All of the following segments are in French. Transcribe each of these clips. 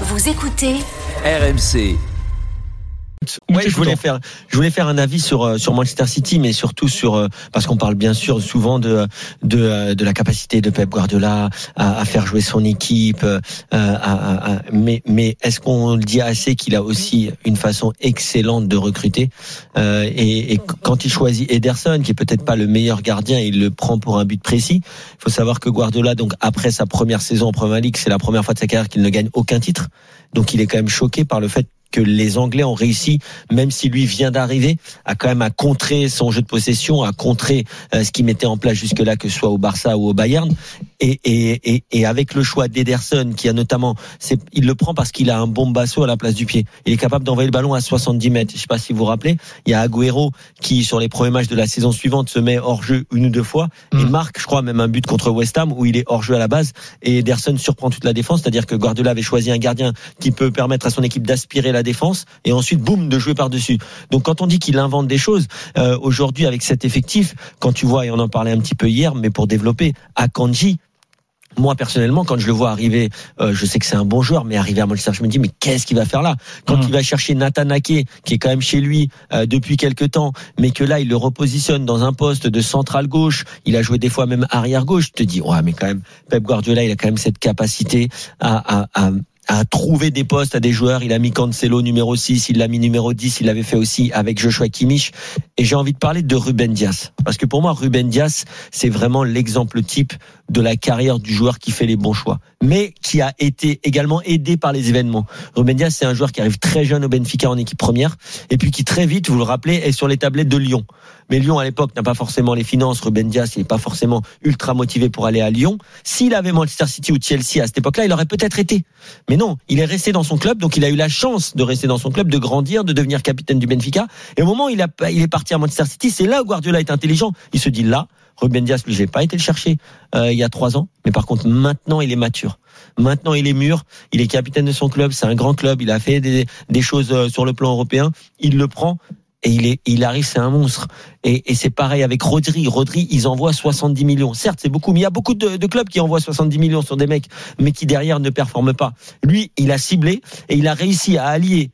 Vous écoutez RMC. Ouais, je voulais faire, je voulais faire un avis sur euh, sur Manchester City, mais surtout sur euh, parce qu'on parle bien sûr souvent de de, euh, de la capacité de Pep Guardiola à, à faire jouer son équipe, à, à, mais mais est-ce qu'on le dit assez qu'il a aussi une façon excellente de recruter et, et, quand il choisit Ederson, qui est peut-être pas le meilleur gardien, il le prend pour un but précis. Il faut savoir que Guardiola, donc après sa première saison en Premier League, c'est la première fois de sa carrière qu'il ne gagne aucun titre, donc il est quand même choqué par le fait que les Anglais ont réussi, même si lui vient d'arriver, à quand même à contrer son jeu de possession, à contrer euh, ce qu'il mettait en place jusque-là, que ce soit au Barça ou au Bayern. Et, et, et, et avec le choix d'Ederson, qui a notamment, c'est, il le prend parce qu'il a un bon basso à la place du pied. Il est capable d'envoyer le ballon à 70 mètres. Je sais pas si vous vous rappelez, il y a Agüero qui, sur les premiers matchs de la saison suivante, se met hors jeu une ou deux fois et mm. marque, je crois, même un but contre West Ham où il est hors jeu à la base. Et Ederson surprend toute la défense, c'est-à-dire que Guardiola avait choisi un gardien qui peut permettre à son équipe d'aspirer la défense et ensuite boum de jouer par-dessus. Donc quand on dit qu'il invente des choses euh, aujourd'hui avec cet effectif, quand tu vois et on en parlait un petit peu hier, mais pour développer Akanji, moi personnellement, quand je le vois arriver, euh, je sais que c'est un bon joueur, mais arriver à Manchester, je me dis mais qu'est-ce qu'il va faire là? Quand mmh. il va chercher Nathan Ake, qui est quand même chez lui euh, depuis quelques temps, mais que là il le repositionne dans un poste de central gauche, il a joué des fois même arrière gauche. Je te dis ouais, mais quand même Pep Guardiola, il a quand même cette capacité à, à, à à trouver des postes à des joueurs. Il a mis Cancelo numéro 6, il l'a mis numéro 10, il l'avait fait aussi avec Joshua Kimmich. Et j'ai envie de parler de Ruben Dias. Parce que pour moi, Ruben Dias, c'est vraiment l'exemple type de la carrière du joueur qui fait les bons choix. Mais qui a été également aidé par les événements. Ruben Dias, c'est un joueur qui arrive très jeune au Benfica en équipe première. Et puis qui très vite, vous le rappelez, est sur les tablettes de Lyon. Mais Lyon, à l'époque, n'a pas forcément les finances. Ruben Dias, il n'est pas forcément ultra motivé pour aller à Lyon. S'il avait Manchester City ou Chelsea à cette époque-là, il aurait peut-être été. Mais non, il est resté dans son club, donc il a eu la chance de rester dans son club, de grandir, de devenir capitaine du Benfica. Et au moment où il, il est parti à Manchester City, c'est là où Guardiola est intelligent. Il se dit là, Ruben Dias, lui, j'ai pas été le chercher euh, il y a trois ans, mais par contre maintenant il est mature. Maintenant il est mûr, il est capitaine de son club, c'est un grand club, il a fait des, des choses euh, sur le plan européen, il le prend et il est, il arrive, c'est un monstre. Et, et c'est pareil avec Rodri. Rodri, ils envoient 70 millions. Certes, c'est beaucoup, mais il y a beaucoup de, de, clubs qui envoient 70 millions sur des mecs, mais qui derrière ne performent pas. Lui, il a ciblé et il a réussi à allier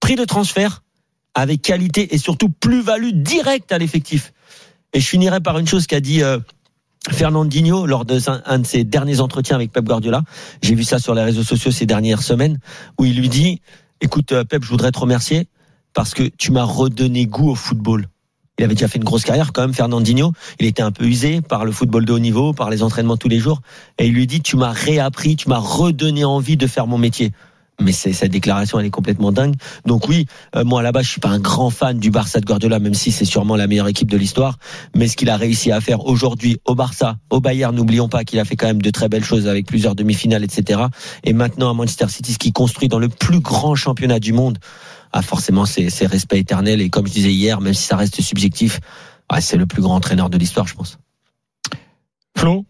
prix de transfert avec qualité et surtout plus-value directe à l'effectif. Et je finirai par une chose qu'a dit euh, Fernandinho lors de un de ses derniers entretiens avec Pep Guardiola. J'ai vu ça sur les réseaux sociaux ces dernières semaines où il lui dit "Écoute euh, Pep, je voudrais te remercier parce que tu m'as redonné goût au football. Il avait déjà fait une grosse carrière quand même, Fernandinho. Il était un peu usé par le football de haut niveau, par les entraînements tous les jours. Et il lui dit, tu m'as réappris, tu m'as redonné envie de faire mon métier mais cette déclaration elle est complètement dingue. Donc oui, euh, moi là-bas je suis pas un grand fan du Barça de Guardiola, même si c'est sûrement la meilleure équipe de l'histoire. Mais ce qu'il a réussi à faire aujourd'hui au Barça, au Bayern, n'oublions pas qu'il a fait quand même de très belles choses avec plusieurs demi-finales, etc. Et maintenant à Manchester City, ce qu'il construit dans le plus grand championnat du monde, a forcément ses respects éternels. Et comme je disais hier, même si ça reste subjectif, c'est le plus grand entraîneur de l'histoire, je pense. Flo?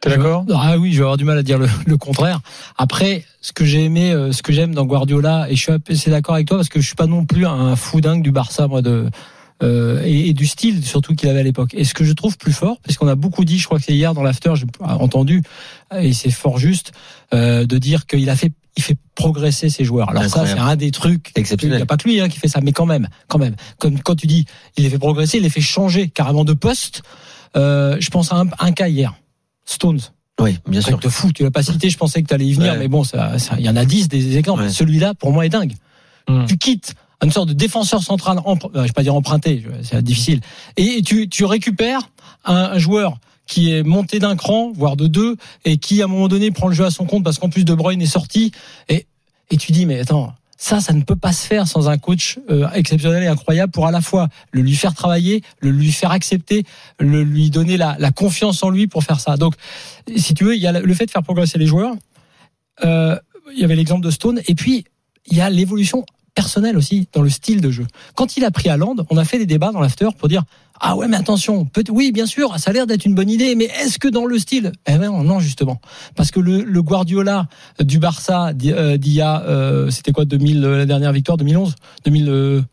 T'es d'accord? Ah oui, je vais avoir du mal à dire le, contraire. Après, ce que j'ai aimé, euh, ce que j'aime dans Guardiola, et je suis assez d'accord avec toi parce que je suis pas non plus un fou dingue du Barça, moi, de euh, et, du style surtout qu'il avait à l'époque. Et ce que je trouve plus fort, parce qu'on a beaucoup dit, je crois que c'est hier dans l'after, j'ai entendu, et c'est fort juste euh, de dire qu'il a fait il fait progresser ses joueurs. Alors ça, c'est un des trucs. Exceptionnel. Il n'y a pas que lui hein, qui fait ça, mais quand même, quand même. Comme quand tu dis, il les fait progresser, il les fait changer carrément de poste. Euh, je pense à un, un cas hier. Stones. Oui, bien sûr. De fou, tu l'as pas cité, je pensais que tu allais y venir, mais bon, ça, il y en a dix des exemples. Celui-là, pour moi, est dingue. Hmm. Tu quittes une sorte de défenseur central, euh, je vais pas dire emprunté, c'est difficile, et tu, tu récupères un, joueur qui est monté d'un cran, voire de deux, et qui à un moment donné prend le jeu à son compte parce qu'en plus De Bruyne est sorti, et, et tu dis mais attends, ça, ça ne peut pas se faire sans un coach euh, exceptionnel et incroyable pour à la fois le lui faire travailler, le lui faire accepter, le lui donner la, la confiance en lui pour faire ça. Donc, si tu veux, il y a le fait de faire progresser les joueurs. Euh, il y avait l'exemple de Stone, et puis il y a l'évolution personnelle aussi dans le style de jeu. Quand il a pris à Land, on a fait des débats dans l'after pour dire ah ouais, mais attention, peut oui, bien sûr, ça a l'air d'être une bonne idée, mais est-ce que dans le style Eh ben non, justement, parce que le, Guardiola du Barça d'il y a, euh, c'était quoi, 2000, la dernière victoire, 2011, 2000.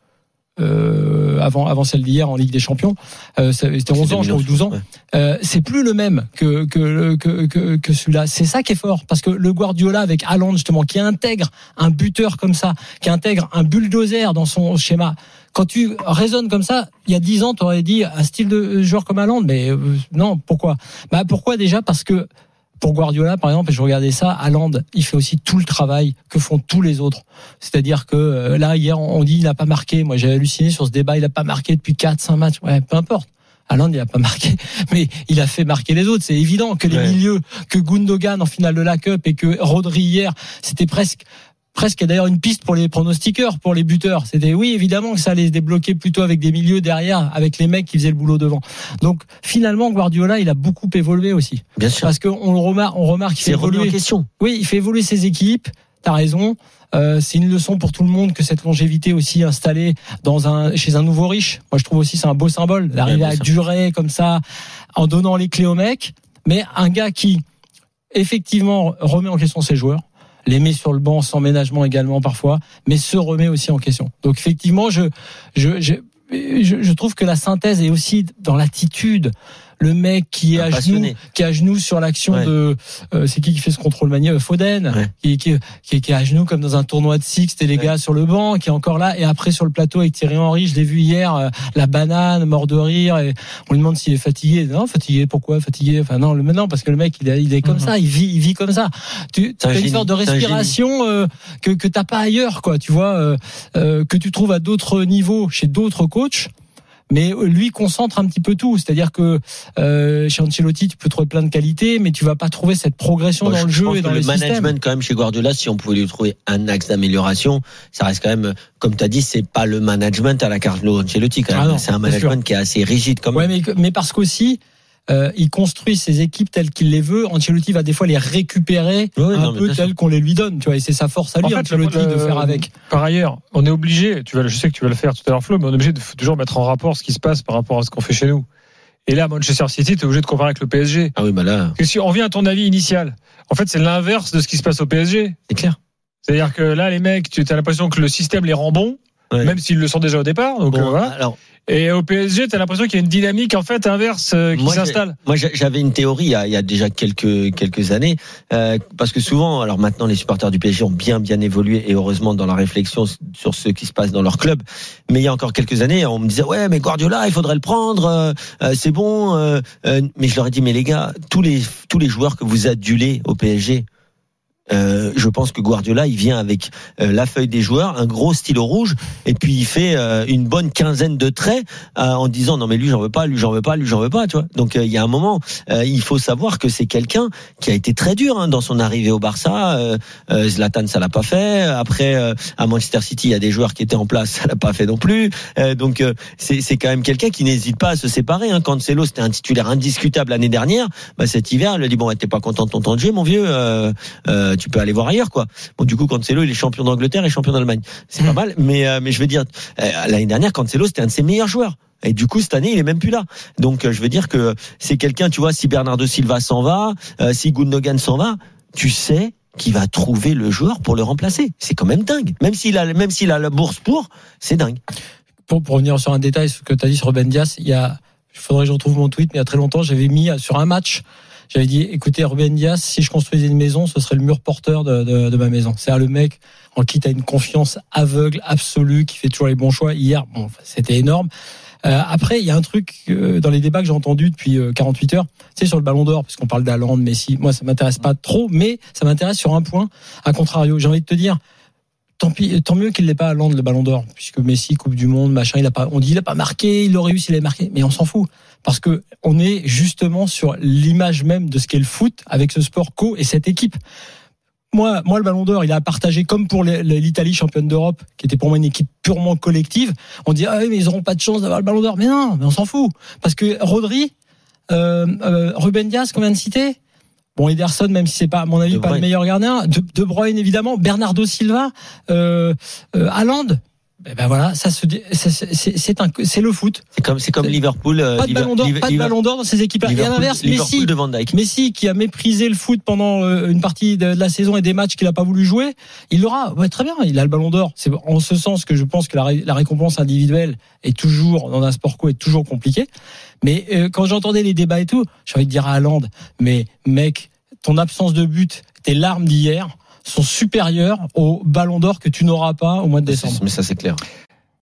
Euh, avant avant celle d'hier en Ligue des Champions. Euh, C'était 11 ans, je crois, ou 12 ans. Euh, c'est plus le même que que que, que, que celui-là. C'est ça qui est fort parce que le Guardiola avec Haaland justement qui intègre un buteur comme ça, qui intègre un bulldozer dans son schéma. Quand tu raisonnes comme ça, il y a 10 ans, tu aurais dit un style de joueur comme Haaland, mais euh, non, pourquoi? Bah pourquoi déjà? Parce que pour Guardiola, par exemple, je regardais ça, Haaland, il fait aussi tout le travail que font tous les autres. C'est-à-dire que euh, là, hier, on dit il n'a pas marqué. Moi, j'ai halluciné sur ce débat, il n'a pas marqué depuis 4, 5 matchs. Ouais, peu importe. Haaland, il n'a pas marqué, mais il a fait marquer les autres. C'est évident que les milieux, que Gundogan en finale de la Cup et que Rodri hier, c'était presque presque d'ailleurs une piste pour les pronostiqueurs, pour les buteurs. C'était oui, évidemment que ça allait se débloquer plutôt avec des milieux derrière, avec les mecs qui faisaient le boulot devant. Donc finalement, Guardiola, il a beaucoup évolué aussi. Bien sûr. Parce qu'on le remarque, on remarque qu'il fait évoluer. En question. Oui, il fait évoluer ses équipes. T'as raison. Euh, c'est une leçon pour tout le monde que cette longévité aussi installée dans un chez un nouveau riche. Moi, je trouve aussi c'est un beau symbole d'arriver à durer comme ça en donnant les clés au mec. Mais un gars qui effectivement remet en question ses joueurs les met sur le banc sans ménagement également parfois, mais se remet aussi en question. Donc effectivement, je, je, je, je trouve que la synthèse est aussi dans l'attitude le mec qui est à genoux, qui est à genoux sur l'action de, euh, c'est qui qui fait ce contrôle manière Foden, qui, qui, qui, qui, est à genoux comme dans un tournoi de six, et les gars sur le banc, qui est encore là, et après sur le plateau avec Thierry Henry, je l'ai vu hier, euh, la banane, mort de rire, et on lui demande s'il est fatigué. Non, fatigué, pourquoi fatigué? Enfin non, le, non, parce que le mec il est, il est comme mhm. ça, il vit, il vit comme ça. Tu as une sorte de respiration euh, que que t'as pas ailleurs, quoi. Tu vois, euh, que tu trouves à d'autres niveaux chez d'autres coachs mais lui concentre un petit peu tout. C'est-à-dire que euh, chez Ancelotti, tu peux trouver plein de qualités, mais tu vas pas trouver cette progression dans le jeu et dans le management quand même chez Guardiola. Si on pouvait lui trouver un axe d'amélioration, ça reste quand même, comme tu as dit, c'est pas le management à la Carlo Ancelotti. Quand même. Ah c'est un management qui est assez rigide. Comme ouais, mais, mais parce qu'aussi euh, il construit ses équipes telles qu'il les veut. Ancelotti va des fois les récupérer un peu telles qu'on les lui donne. Tu vois, et c'est sa force à lui, Ancelotti, de faire avec. Par ailleurs, on est obligé. Tu vas, je sais que tu vas le faire tout à l'heure, Flo, mais on est obligé de toujours mettre en rapport ce qui se passe par rapport à ce qu'on fait chez nous. Et là, Manchester City, tu es obligé de comparer avec le PSG. Ah oui, bah là. si on revient à ton avis initial, en fait, c'est l'inverse de ce qui se passe au PSG. C'est clair. C'est-à-dire que là, les mecs, tu as l'impression que le système les rend bons, même s'ils le sont déjà au départ. Donc, euh, voilà. Alors, et au PSG, tu as l'impression qu'il y a une dynamique en fait inverse euh, qui s'installe. Moi, j'avais une théorie il y, a, il y, a, déjà quelques quelques années, euh, parce que souvent, alors maintenant, les supporters du PSG ont bien bien évolué et heureusement dans la réflexion sur ce qui se passe dans leur club. Mais il y a encore quelques années, on me disait ouais, mais Guardiola, il faudrait le prendre, euh, euh c'est bon. Euh, mais je leur ai dit mais les gars, tous les tous les joueurs que vous adulez au PSG, euh, je pense que Guardiola, il vient avec euh, la feuille des joueurs, un gros stylo rouge, et puis il fait euh, une bonne quinzaine de traits en disant non mais lui j'en veux pas, lui j'en veux pas, lui j'en veux pas, tu vois. Donc il y a un moment, il faut savoir que c'est quelqu'un qui a été très dur hein, dans son arrivée au Barça. Zlatan ça l'a pas fait. Après à Manchester City, il y a des joueurs qui étaient en place, ça l'a pas fait non plus. donc c'est quand même quelqu'un qui n'hésite pas à se séparer. Hein. Cancelo c'était un titulaire indiscutable l'année dernière. Bah, cet hiver, il a dit bon t'es pas content de ton temps de jeu mon vieux tu peux aller voir ailleurs, quoi. Bon, du coup, Cancelo, il est champion d'Angleterre et champion d'Allemagne. C'est pas hmm. mal, mais euh, mais je veux dire, euh, l'année dernière, Cancelo, c'était un de ses meilleurs joueurs. Et du coup, cette année, il est même plus là. Donc, euh, je veux dire que c'est quelqu'un, tu vois, si Bernardo Silva s'en va, si Gundogan s'en va, tu sais qu'il va trouver le joueur pour le remplacer. C'est quand même dingue. Même s'il a, même s'il a la bourse pour, c'est dingue. Pour, pour revenir sur un détail, ce que tu as dit sur Ruben Dias, il y a, il faudrait que je retrouve mon tweet, mais il y a très longtemps, j'avais mis sur un match j'avais dit, écoutez, Ruben Dias, si je construisais une maison, ce serait le mur porteur de, ma maison. C'est le mec en qui tu as une confiance aveugle, absolue, qui fait toujours les bons choix. Hier, bon, c'était énorme. Euh, après, il y a un truc euh, dans les débats que j'ai entendu depuis 48 euh, heures, c'est sur le Ballon d'Or, puisqu'on parle d'Aland, Messi. Moi, ça m'intéresse pas trop, mais ça m'intéresse sur un point. À contrario, j'ai envie de te dire, tant mieux qu'il n'ait pas à Land le Ballon d'Or, puisque Messi, Coupe du Monde, machin, il a pas, on dit il a pas marqué, il aurait eu s'il avait marqué, mais on s'en fout parce que on est justement sur l'image même de ce qu'est le foot avec ce sport co et cette équipe. Moi, moi, le Ballon d'Or, il a partagé comme pour l'Italie championne d'Europe, qui était pour moi une équipe purement collective. On dit ah oui, mais ils auront pas de chance d'avoir le Ballon d'Or. Mais non, mais on s'en fout parce que Rodri, euh, euh, Ruben Dias, qu'on vient de citer, Bon, Ederson, même si c'est pas, à mon avis, pas le meilleur gardien. De, de Bruyne, évidemment. Bernardo Silva, euh, euh, Eh ben voilà, ça se c'est le foot. C'est comme c'est comme Liverpool. Euh, pas de ballon d'or, pas de ballon d'or dans ces équipes. Et à l'inverse, Messi, Messi qui a méprisé le foot pendant euh, une partie de la saison et des matchs qu'il a pas voulu jouer, il l'aura. Ouais, très bien, il a le ballon d'or. C'est en ce sens que je pense que la, la, récompense individuelle est toujours dans un sport co est toujours compliqué. Mais euh, quand j'entendais les débats et tout, j'ai envie de dire à Haaland, mais mec, ton absence de but, tes larmes d'hier sont supérieures au ballon d'or que tu n'auras pas au mois de décembre. Mais ça c'est clair.